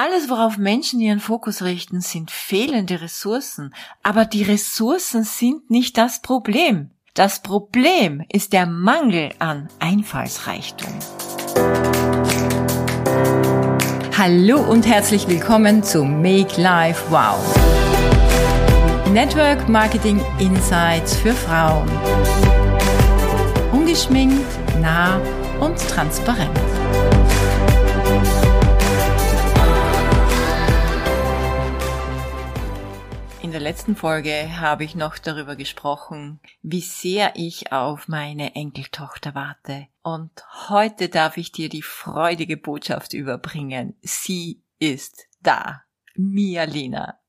Alles, worauf Menschen ihren Fokus richten, sind fehlende Ressourcen. Aber die Ressourcen sind nicht das Problem. Das Problem ist der Mangel an Einfallsreichtum. Hallo und herzlich willkommen zu Make Life Wow. Network Marketing Insights für Frauen. Ungeschminkt, nah und transparent. Letzten Folge habe ich noch darüber gesprochen, wie sehr ich auf meine Enkeltochter warte. Und heute darf ich dir die freudige Botschaft überbringen. Sie ist da. Mia Lina.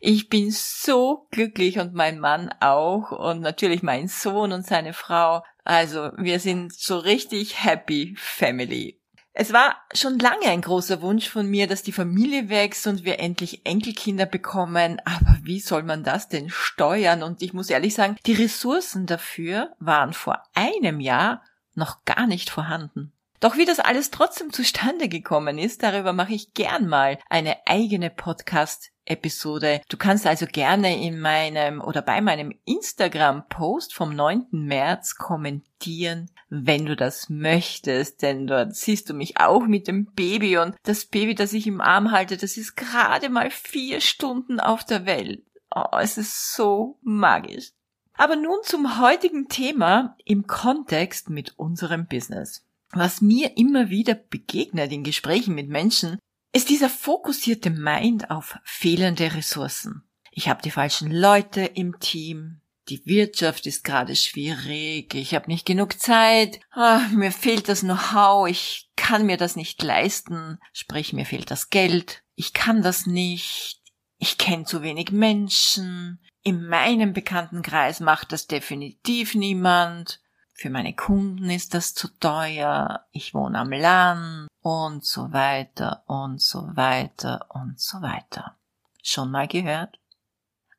Ich bin so glücklich und mein Mann auch und natürlich mein Sohn und seine Frau. Also wir sind so richtig happy family. Es war schon lange ein großer Wunsch von mir, dass die Familie wächst und wir endlich Enkelkinder bekommen. Aber wie soll man das denn steuern? Und ich muss ehrlich sagen, die Ressourcen dafür waren vor einem Jahr noch gar nicht vorhanden. Doch wie das alles trotzdem zustande gekommen ist, darüber mache ich gern mal eine eigene Podcast Episode. Du kannst also gerne in meinem oder bei meinem Instagram-Post vom 9. März kommentieren, wenn du das möchtest, denn dort siehst du mich auch mit dem Baby und das Baby, das ich im Arm halte, das ist gerade mal vier Stunden auf der Welt. Oh, es ist so magisch. Aber nun zum heutigen Thema im Kontext mit unserem Business. Was mir immer wieder begegnet in Gesprächen mit Menschen, ist dieser fokussierte Mind auf fehlende Ressourcen. Ich habe die falschen Leute im Team, die Wirtschaft ist gerade schwierig, ich habe nicht genug Zeit, ah, mir fehlt das Know-how, ich kann mir das nicht leisten, sprich mir fehlt das Geld, ich kann das nicht, ich kenne zu wenig Menschen, in meinem Bekanntenkreis macht das definitiv niemand, für meine Kunden ist das zu teuer, ich wohne am Land und so weiter und so weiter und so weiter. Schon mal gehört?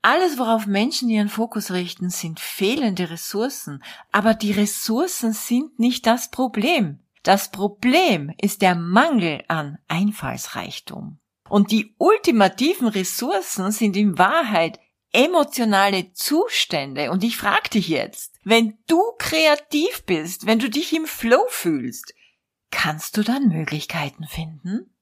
Alles, worauf Menschen ihren Fokus richten, sind fehlende Ressourcen, aber die Ressourcen sind nicht das Problem. Das Problem ist der Mangel an Einfallsreichtum. Und die ultimativen Ressourcen sind in Wahrheit emotionale Zustände. Und ich frage dich jetzt, wenn du kreativ bist, wenn du dich im Flow fühlst, kannst du dann Möglichkeiten finden?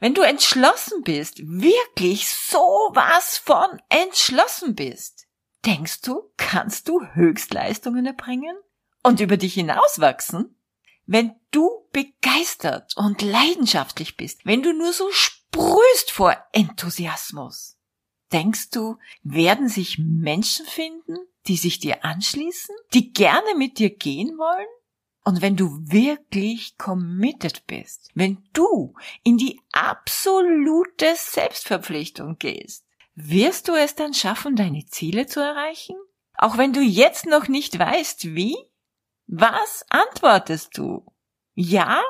Wenn du entschlossen bist, wirklich so was von entschlossen bist, denkst du, kannst du Höchstleistungen erbringen und über dich hinauswachsen? Wenn du begeistert und leidenschaftlich bist, wenn du nur so sprühst vor Enthusiasmus, Denkst du, werden sich Menschen finden, die sich dir anschließen, die gerne mit dir gehen wollen? Und wenn du wirklich committed bist, wenn du in die absolute Selbstverpflichtung gehst, wirst du es dann schaffen, deine Ziele zu erreichen? Auch wenn du jetzt noch nicht weißt, wie? Was antwortest du? Ja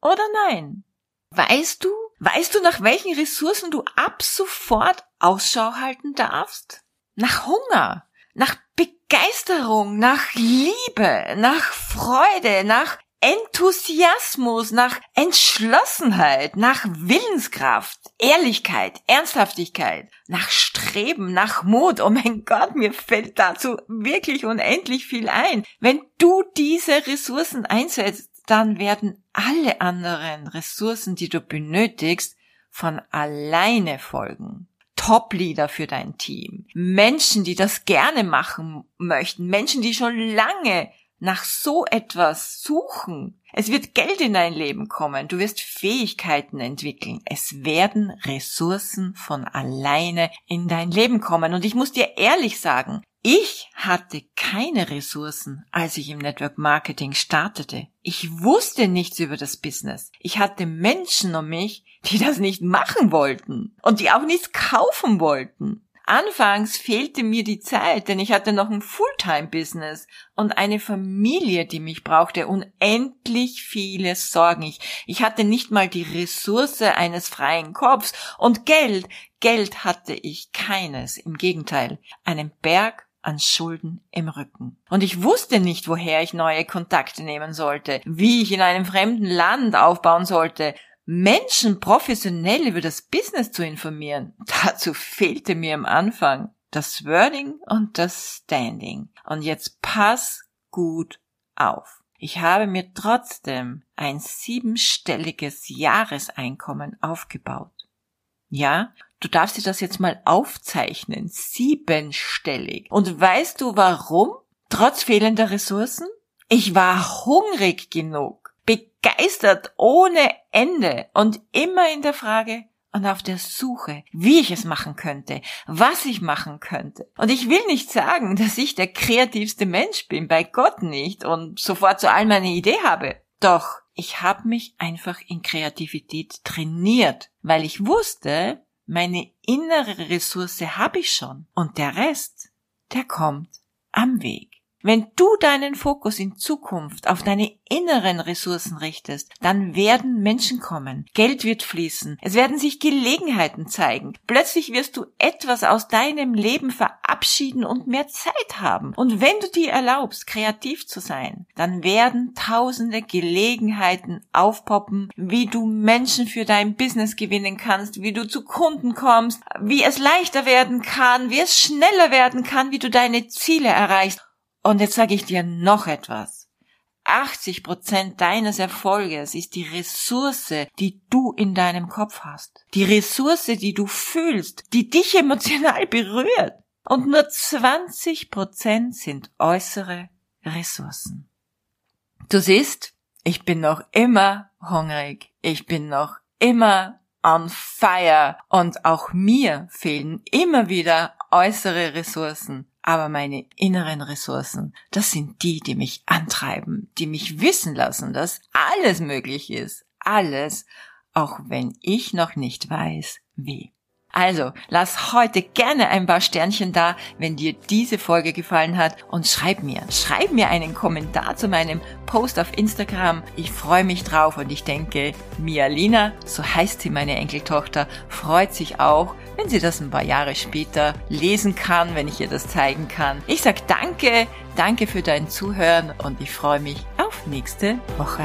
oder nein? Weißt du, weißt du, nach welchen Ressourcen du ab sofort Ausschau halten darfst? Nach Hunger, nach Begeisterung, nach Liebe, nach Freude, nach Enthusiasmus, nach Entschlossenheit, nach Willenskraft, Ehrlichkeit, Ernsthaftigkeit, nach Streben, nach Mut. Oh mein Gott, mir fällt dazu wirklich unendlich viel ein. Wenn du diese Ressourcen einsetzt, dann werden alle anderen Ressourcen, die du benötigst, von alleine folgen. Top-Leader für dein Team, Menschen, die das gerne machen möchten, Menschen, die schon lange nach so etwas suchen. Es wird Geld in dein Leben kommen, du wirst Fähigkeiten entwickeln, es werden Ressourcen von alleine in dein Leben kommen. Und ich muss dir ehrlich sagen, ich hatte keine Ressourcen, als ich im Network Marketing startete. Ich wusste nichts über das Business. Ich hatte Menschen um mich, die das nicht machen wollten und die auch nichts kaufen wollten. Anfangs fehlte mir die Zeit, denn ich hatte noch ein Fulltime-Business und eine Familie, die mich brauchte, unendlich viele Sorgen. Ich, ich hatte nicht mal die Ressource eines freien Kopfs und Geld, Geld hatte ich keines. Im Gegenteil, einen Berg an Schulden im Rücken. Und ich wusste nicht, woher ich neue Kontakte nehmen sollte, wie ich in einem fremden Land aufbauen sollte, Menschen professionell über das Business zu informieren, dazu fehlte mir am Anfang das Wording und das Standing. Und jetzt pass gut auf. Ich habe mir trotzdem ein siebenstelliges Jahreseinkommen aufgebaut. Ja, du darfst dir das jetzt mal aufzeichnen. Siebenstellig. Und weißt du warum? Trotz fehlender Ressourcen? Ich war hungrig genug, begeistert ohne Ende und immer in der Frage, und auf der Suche, wie ich es machen könnte, was ich machen könnte. Und ich will nicht sagen, dass ich der kreativste Mensch bin, bei Gott nicht und sofort zu allem eine Idee habe. Doch ich habe mich einfach in Kreativität trainiert, weil ich wusste, meine innere Ressource habe ich schon und der Rest, der kommt am Weg. Wenn du deinen Fokus in Zukunft auf deine inneren Ressourcen richtest, dann werden Menschen kommen, Geld wird fließen, es werden sich Gelegenheiten zeigen, plötzlich wirst du etwas aus deinem Leben verabschieden und mehr Zeit haben. Und wenn du dir erlaubst, kreativ zu sein, dann werden tausende Gelegenheiten aufpoppen, wie du Menschen für dein Business gewinnen kannst, wie du zu Kunden kommst, wie es leichter werden kann, wie es schneller werden kann, wie du deine Ziele erreichst. Und jetzt sage ich dir noch etwas. 80 Prozent deines Erfolges ist die Ressource, die du in deinem Kopf hast. Die Ressource, die du fühlst, die dich emotional berührt. Und nur 20 Prozent sind äußere Ressourcen. Du siehst, ich bin noch immer hungrig. Ich bin noch immer on fire. Und auch mir fehlen immer wieder äußere Ressourcen. Aber meine inneren Ressourcen, das sind die, die mich antreiben, die mich wissen lassen, dass alles möglich ist. Alles, auch wenn ich noch nicht weiß, wie. Also, lass heute gerne ein paar Sternchen da, wenn dir diese Folge gefallen hat und schreib mir, schreib mir einen Kommentar zu meinem Post auf Instagram. Ich freue mich drauf und ich denke, Mia Lina, so heißt sie meine Enkeltochter, freut sich auch, wenn sie das ein paar Jahre später lesen kann, wenn ich ihr das zeigen kann. Ich sag danke, danke für dein Zuhören und ich freue mich auf nächste Woche.